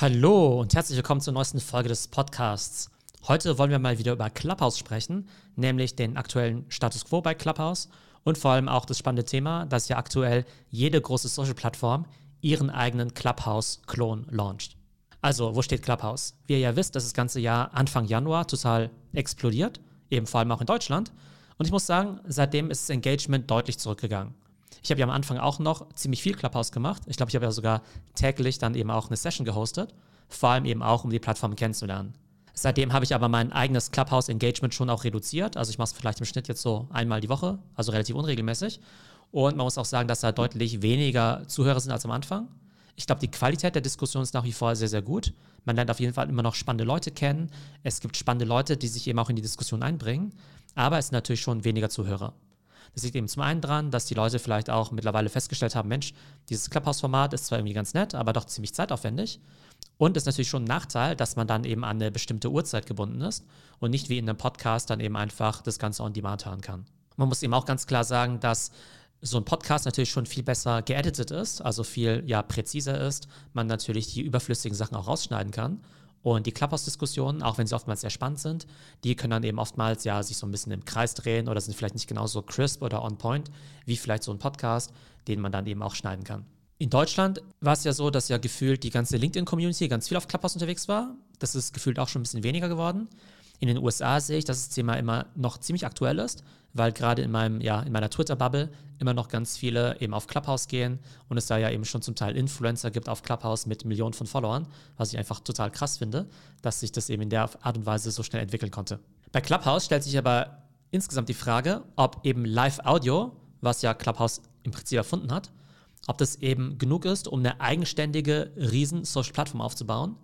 Hallo und herzlich willkommen zur neuesten Folge des Podcasts. Heute wollen wir mal wieder über Clubhouse sprechen, nämlich den aktuellen Status quo bei Clubhouse und vor allem auch das spannende Thema, dass ja aktuell jede große Social-Plattform ihren eigenen Clubhouse-Klon launcht. Also, wo steht Clubhouse? Wie ihr ja wisst, ist das ganze Jahr Anfang Januar total explodiert, eben vor allem auch in Deutschland. Und ich muss sagen, seitdem ist das Engagement deutlich zurückgegangen. Ich habe ja am Anfang auch noch ziemlich viel Clubhouse gemacht. Ich glaube, ich habe ja sogar täglich dann eben auch eine Session gehostet, vor allem eben auch, um die Plattform kennenzulernen. Seitdem habe ich aber mein eigenes Clubhouse-Engagement schon auch reduziert. Also ich mache es vielleicht im Schnitt jetzt so einmal die Woche, also relativ unregelmäßig. Und man muss auch sagen, dass da deutlich weniger Zuhörer sind als am Anfang. Ich glaube, die Qualität der Diskussion ist nach wie vor sehr, sehr gut. Man lernt auf jeden Fall immer noch spannende Leute kennen. Es gibt spannende Leute, die sich eben auch in die Diskussion einbringen. Aber es sind natürlich schon weniger Zuhörer. Das liegt eben zum einen dran, dass die Leute vielleicht auch mittlerweile festgestellt haben, Mensch, dieses Clubhouse-Format ist zwar irgendwie ganz nett, aber doch ziemlich zeitaufwendig. Und ist natürlich schon ein Nachteil, dass man dann eben an eine bestimmte Uhrzeit gebunden ist und nicht wie in einem Podcast dann eben einfach das Ganze on demand hören kann. Man muss eben auch ganz klar sagen, dass so ein Podcast natürlich schon viel besser geeditet ist, also viel ja präziser ist, man natürlich die überflüssigen Sachen auch rausschneiden kann und die Clubhouse-Diskussionen, auch wenn sie oftmals sehr spannend sind, die können dann eben oftmals ja sich so ein bisschen im Kreis drehen oder sind vielleicht nicht genauso crisp oder on point wie vielleicht so ein Podcast, den man dann eben auch schneiden kann. In Deutschland war es ja so, dass ja gefühlt die ganze LinkedIn-Community ganz viel auf Clubhouse unterwegs war. Das ist gefühlt auch schon ein bisschen weniger geworden. In den USA sehe ich, dass das Thema immer noch ziemlich aktuell ist, weil gerade in meinem, ja, in meiner Twitter-Bubble immer noch ganz viele eben auf Clubhouse gehen und es da ja eben schon zum Teil Influencer gibt auf Clubhouse mit Millionen von Followern, was ich einfach total krass finde, dass sich das eben in der Art und Weise so schnell entwickeln konnte. Bei Clubhouse stellt sich aber insgesamt die Frage, ob eben Live-Audio, was ja Clubhouse im Prinzip erfunden hat, ob das eben genug ist, um eine eigenständige, riesen Social-Plattform aufzubauen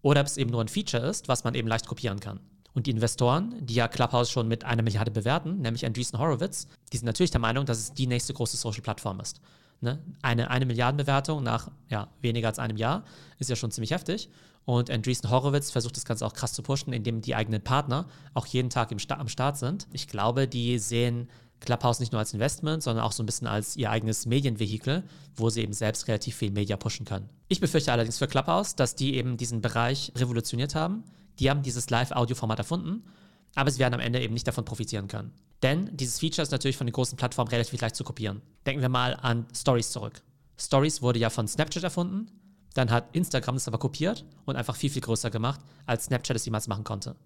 oder ob es eben nur ein Feature ist, was man eben leicht kopieren kann. Und die Investoren, die ja Clubhouse schon mit einer Milliarde bewerten, nämlich Andreessen Horowitz, die sind natürlich der Meinung, dass es die nächste große Social-Plattform ist. Ne? Eine, eine Milliardenbewertung nach ja, weniger als einem Jahr ist ja schon ziemlich heftig. Und Andreessen Horowitz versucht das Ganze auch krass zu pushen, indem die eigenen Partner auch jeden Tag im Sta am Start sind. Ich glaube, die sehen Clubhouse nicht nur als Investment, sondern auch so ein bisschen als ihr eigenes Medienvehikel, wo sie eben selbst relativ viel Media pushen können. Ich befürchte allerdings für Clubhouse, dass die eben diesen Bereich revolutioniert haben die haben dieses Live-Audio-Format erfunden, aber sie werden am Ende eben nicht davon profitieren können. Denn dieses Feature ist natürlich von den großen Plattformen relativ leicht zu kopieren. Denken wir mal an Stories zurück. Stories wurde ja von Snapchat erfunden, dann hat Instagram das aber kopiert und einfach viel, viel größer gemacht, als Snapchat es jemals machen konnte.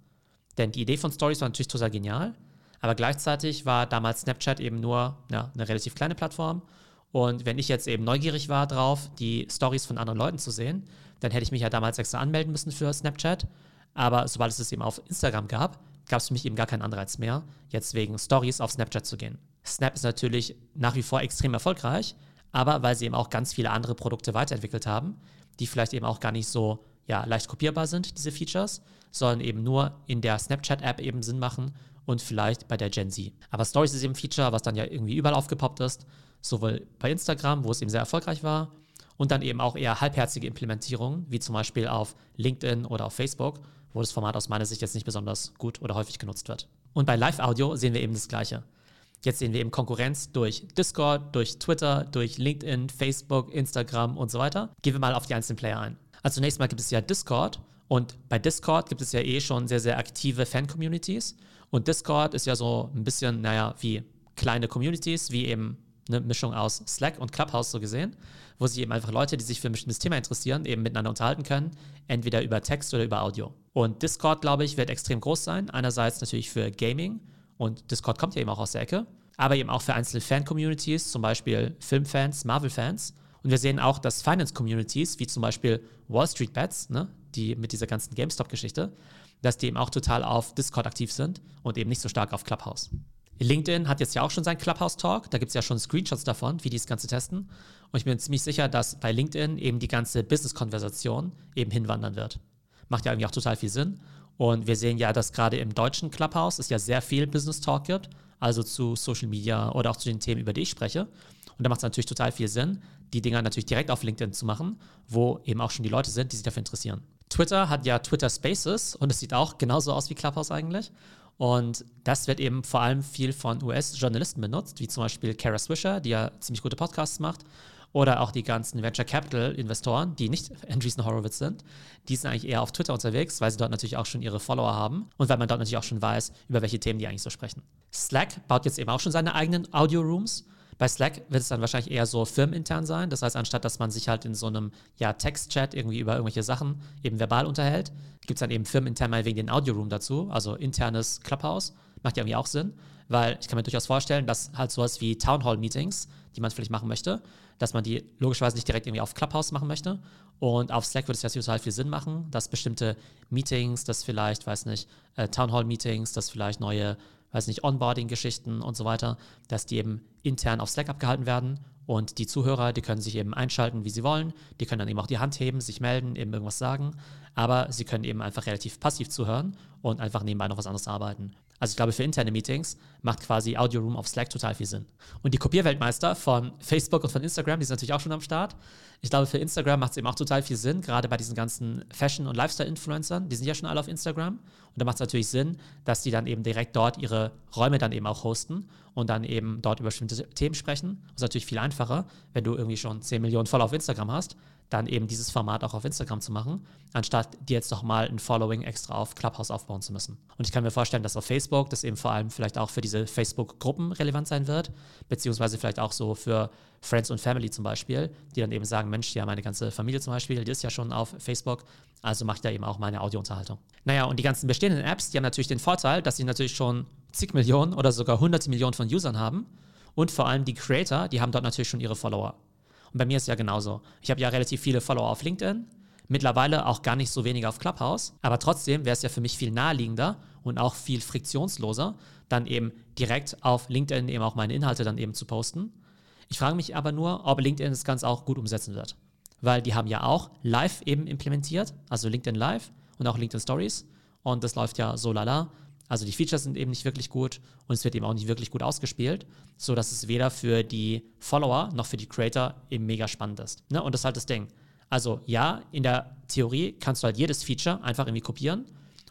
Denn die Idee von Stories war natürlich total genial, aber gleichzeitig war damals Snapchat eben nur ja, eine relativ kleine Plattform. Und wenn ich jetzt eben neugierig war drauf, die Stories von anderen Leuten zu sehen, dann hätte ich mich ja damals extra anmelden müssen für Snapchat. Aber sobald es es eben auf Instagram gab, gab es für mich eben gar keinen Anreiz mehr, jetzt wegen Stories auf Snapchat zu gehen. Snap ist natürlich nach wie vor extrem erfolgreich, aber weil sie eben auch ganz viele andere Produkte weiterentwickelt haben, die vielleicht eben auch gar nicht so ja, leicht kopierbar sind, diese Features, sondern eben nur in der Snapchat-App eben Sinn machen und vielleicht bei der Gen Z. Aber Stories ist eben ein Feature, was dann ja irgendwie überall aufgepoppt ist, sowohl bei Instagram, wo es eben sehr erfolgreich war, und dann eben auch eher halbherzige Implementierungen, wie zum Beispiel auf LinkedIn oder auf Facebook, wo das Format aus meiner Sicht jetzt nicht besonders gut oder häufig genutzt wird. Und bei Live-Audio sehen wir eben das Gleiche. Jetzt sehen wir eben Konkurrenz durch Discord, durch Twitter, durch LinkedIn, Facebook, Instagram und so weiter. Gehen wir mal auf die einzelnen Player ein. Also zunächst mal gibt es ja Discord und bei Discord gibt es ja eh schon sehr, sehr aktive Fan-Communities. Und Discord ist ja so ein bisschen, naja, wie kleine Communities, wie eben eine Mischung aus Slack und Clubhouse so gesehen, wo sich eben einfach Leute, die sich für ein bestimmtes Thema interessieren, eben miteinander unterhalten können, entweder über Text oder über Audio. Und Discord, glaube ich, wird extrem groß sein. Einerseits natürlich für Gaming und Discord kommt ja eben auch aus der Ecke, aber eben auch für einzelne Fan-Communities, zum Beispiel Filmfans, Marvel-Fans. Und wir sehen auch, dass Finance-Communities, wie zum Beispiel Wall Street Bets, ne, die mit dieser ganzen GameStop-Geschichte, dass die eben auch total auf Discord aktiv sind und eben nicht so stark auf Clubhouse. LinkedIn hat jetzt ja auch schon seinen Clubhouse-Talk. Da gibt es ja schon Screenshots davon, wie die das Ganze testen. Und ich bin ziemlich sicher, dass bei LinkedIn eben die ganze Business-Konversation eben hinwandern wird. Macht ja irgendwie auch total viel Sinn. Und wir sehen ja, dass gerade im deutschen Clubhouse es ja sehr viel Business-Talk gibt, also zu Social Media oder auch zu den Themen, über die ich spreche. Und da macht es natürlich total viel Sinn, die Dinger natürlich direkt auf LinkedIn zu machen, wo eben auch schon die Leute sind, die sich dafür interessieren. Twitter hat ja Twitter Spaces und es sieht auch genauso aus wie Clubhouse eigentlich. Und das wird eben vor allem viel von US-Journalisten benutzt, wie zum Beispiel Kara Swisher, die ja ziemlich gute Podcasts macht. Oder auch die ganzen Venture Capital Investoren, die nicht Andreessen Horowitz sind, die sind eigentlich eher auf Twitter unterwegs, weil sie dort natürlich auch schon ihre Follower haben und weil man dort natürlich auch schon weiß, über welche Themen die eigentlich so sprechen. Slack baut jetzt eben auch schon seine eigenen Audio-Rooms. Bei Slack wird es dann wahrscheinlich eher so firmenintern sein. Das heißt, anstatt dass man sich halt in so einem ja, Text-Chat irgendwie über irgendwelche Sachen eben verbal unterhält, gibt es dann eben firmenintern mal wegen den Audio-Room dazu, also internes Clubhouse. Macht ja irgendwie auch Sinn, weil ich kann mir durchaus vorstellen, dass halt sowas wie Town Hall Meetings, die man vielleicht machen möchte, dass man die logischerweise nicht direkt irgendwie auf Clubhouse machen möchte. Und auf Slack würde es ja total viel Sinn machen, dass bestimmte Meetings, dass vielleicht, weiß nicht, äh, Town Hall Meetings, dass vielleicht neue, weiß nicht, Onboarding-Geschichten und so weiter, dass die eben intern auf Slack abgehalten werden und die Zuhörer, die können sich eben einschalten, wie sie wollen. Die können dann eben auch die Hand heben, sich melden, eben irgendwas sagen. Aber sie können eben einfach relativ passiv zuhören und einfach nebenbei noch was anderes arbeiten. Also ich glaube, für interne Meetings macht quasi Audio Room auf Slack total viel Sinn. Und die Kopierweltmeister von Facebook und von Instagram, die sind natürlich auch schon am Start. Ich glaube, für Instagram macht es eben auch total viel Sinn, gerade bei diesen ganzen Fashion- und Lifestyle-Influencern. Die sind ja schon alle auf Instagram. Und da macht es natürlich Sinn, dass die dann eben direkt dort ihre Räume dann eben auch hosten und dann eben dort über bestimmte Themen sprechen. Das ist natürlich viel einfacher, wenn du irgendwie schon 10 Millionen Follower auf Instagram hast, dann eben dieses Format auch auf Instagram zu machen, anstatt dir jetzt noch mal ein Following extra auf Clubhouse aufbauen zu müssen. Und ich kann mir vorstellen, dass auf Facebook das eben vor allem vielleicht auch für diese Facebook-Gruppen relevant sein wird, beziehungsweise vielleicht auch so für Friends und Family zum Beispiel, die dann eben sagen, Mensch, ja, meine ganze Familie zum Beispiel, die ist ja schon auf Facebook, also mache ich da eben auch meine Audiounterhaltung. Naja, und die ganzen bestehenden Apps, die haben natürlich den Vorteil, dass sie natürlich schon zig Millionen oder sogar hunderte Millionen von Usern haben und vor allem die Creator, die haben dort natürlich schon ihre Follower. Und bei mir ist es ja genauso. Ich habe ja relativ viele Follower auf LinkedIn, mittlerweile auch gar nicht so wenige auf Clubhouse, aber trotzdem wäre es ja für mich viel naheliegender und auch viel friktionsloser, dann eben direkt auf LinkedIn eben auch meine Inhalte dann eben zu posten. Ich frage mich aber nur, ob LinkedIn das Ganze auch gut umsetzen wird. Weil die haben ja auch Live eben implementiert, also LinkedIn Live und auch LinkedIn Stories. Und das läuft ja so lala. Also die Features sind eben nicht wirklich gut und es wird eben auch nicht wirklich gut ausgespielt, sodass es weder für die Follower noch für die Creator eben mega spannend ist. Ne? Und das ist halt das Ding. Also ja, in der Theorie kannst du halt jedes Feature einfach irgendwie kopieren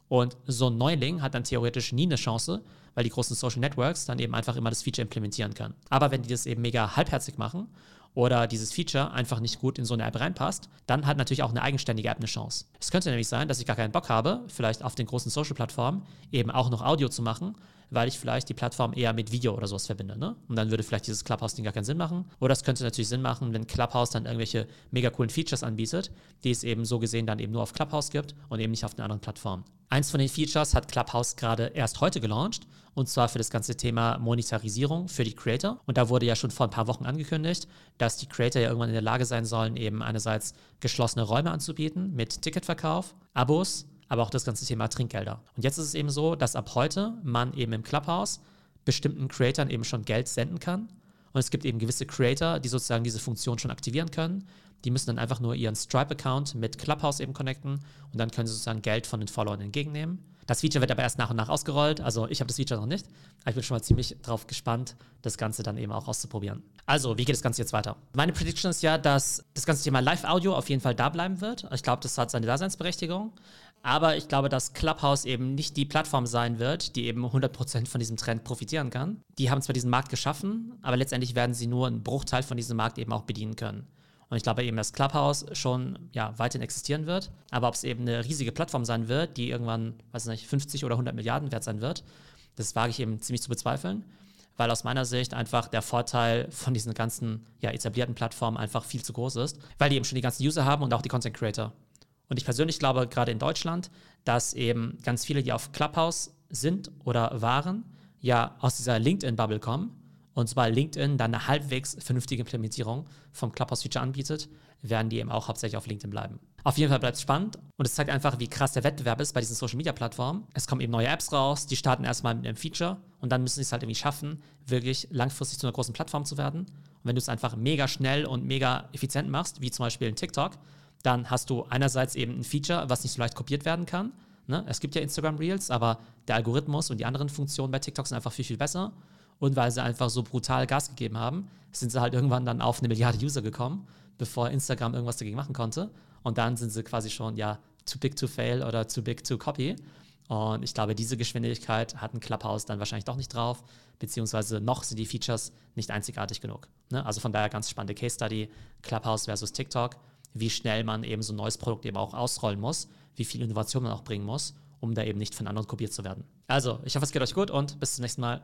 und so ein Neuling hat dann theoretisch nie eine Chance, weil die großen Social Networks dann eben einfach immer das Feature implementieren können. Aber wenn die das eben mega halbherzig machen oder dieses Feature einfach nicht gut in so eine App reinpasst, dann hat natürlich auch eine eigenständige App eine Chance. Es könnte nämlich sein, dass ich gar keinen Bock habe, vielleicht auf den großen Social-Plattformen eben auch noch Audio zu machen, weil ich vielleicht die Plattform eher mit Video oder sowas verbinde. Ne? Und dann würde vielleicht dieses Clubhouse-Ding gar keinen Sinn machen. Oder es könnte natürlich Sinn machen, wenn Clubhouse dann irgendwelche mega coolen Features anbietet, die es eben so gesehen dann eben nur auf Clubhouse gibt und eben nicht auf den anderen Plattformen. Eins von den Features hat Clubhouse gerade erst heute gelauncht und zwar für das ganze Thema Monetarisierung für die Creator. Und da wurde ja schon vor ein paar Wochen angekündigt, dass die Creator ja irgendwann in der Lage sein sollen, eben einerseits geschlossene Räume anzubieten mit Ticketverkauf, Abos, aber auch das ganze Thema Trinkgelder. Und jetzt ist es eben so, dass ab heute man eben im Clubhouse bestimmten Creatoren eben schon Geld senden kann. Und es gibt eben gewisse Creator, die sozusagen diese Funktion schon aktivieren können. Die müssen dann einfach nur ihren Stripe-Account mit Clubhouse eben connecten und dann können sie sozusagen Geld von den Followern entgegennehmen. Das Feature wird aber erst nach und nach ausgerollt. Also ich habe das Feature noch nicht. Aber ich bin schon mal ziemlich drauf gespannt, das Ganze dann eben auch auszuprobieren. Also, wie geht das Ganze jetzt weiter? Meine Prediction ist ja, dass das ganze Thema Live-Audio auf jeden Fall da bleiben wird. Ich glaube, das hat seine Daseinsberechtigung. Aber ich glaube, dass Clubhouse eben nicht die Plattform sein wird, die eben 100% von diesem Trend profitieren kann. Die haben zwar diesen Markt geschaffen, aber letztendlich werden sie nur einen Bruchteil von diesem Markt eben auch bedienen können. Und ich glaube eben, dass Clubhouse schon ja, weiterhin existieren wird. Aber ob es eben eine riesige Plattform sein wird, die irgendwann, weiß nicht, 50 oder 100 Milliarden wert sein wird, das wage ich eben ziemlich zu bezweifeln. Weil aus meiner Sicht einfach der Vorteil von diesen ganzen ja, etablierten Plattformen einfach viel zu groß ist, weil die eben schon die ganzen User haben und auch die Content Creator. Und ich persönlich glaube, gerade in Deutschland, dass eben ganz viele, die auf Clubhouse sind oder waren, ja aus dieser LinkedIn-Bubble kommen. Und sobald LinkedIn dann eine halbwegs vernünftige Implementierung vom Clubhouse-Feature anbietet, werden die eben auch hauptsächlich auf LinkedIn bleiben. Auf jeden Fall bleibt es spannend und es zeigt einfach, wie krass der Wettbewerb ist bei diesen Social-Media-Plattformen. Es kommen eben neue Apps raus, die starten erstmal mit einem Feature und dann müssen sie es halt irgendwie schaffen, wirklich langfristig zu einer großen Plattform zu werden. Und wenn du es einfach mega schnell und mega effizient machst, wie zum Beispiel in TikTok, dann hast du einerseits eben ein Feature, was nicht so leicht kopiert werden kann. Ne? Es gibt ja Instagram Reels, aber der Algorithmus und die anderen Funktionen bei TikTok sind einfach viel, viel besser. Und weil sie einfach so brutal Gas gegeben haben, sind sie halt irgendwann dann auf eine Milliarde User gekommen, bevor Instagram irgendwas dagegen machen konnte. Und dann sind sie quasi schon, ja, too big to fail oder too big to copy. Und ich glaube, diese Geschwindigkeit hat ein Clubhouse dann wahrscheinlich doch nicht drauf, beziehungsweise noch sind die Features nicht einzigartig genug. Ne? Also von daher ganz spannende Case Study, Clubhouse versus TikTok, wie schnell man eben so ein neues Produkt eben auch ausrollen muss, wie viel Innovation man auch bringen muss, um da eben nicht von anderen kopiert zu werden. Also, ich hoffe, es geht euch gut und bis zum nächsten Mal.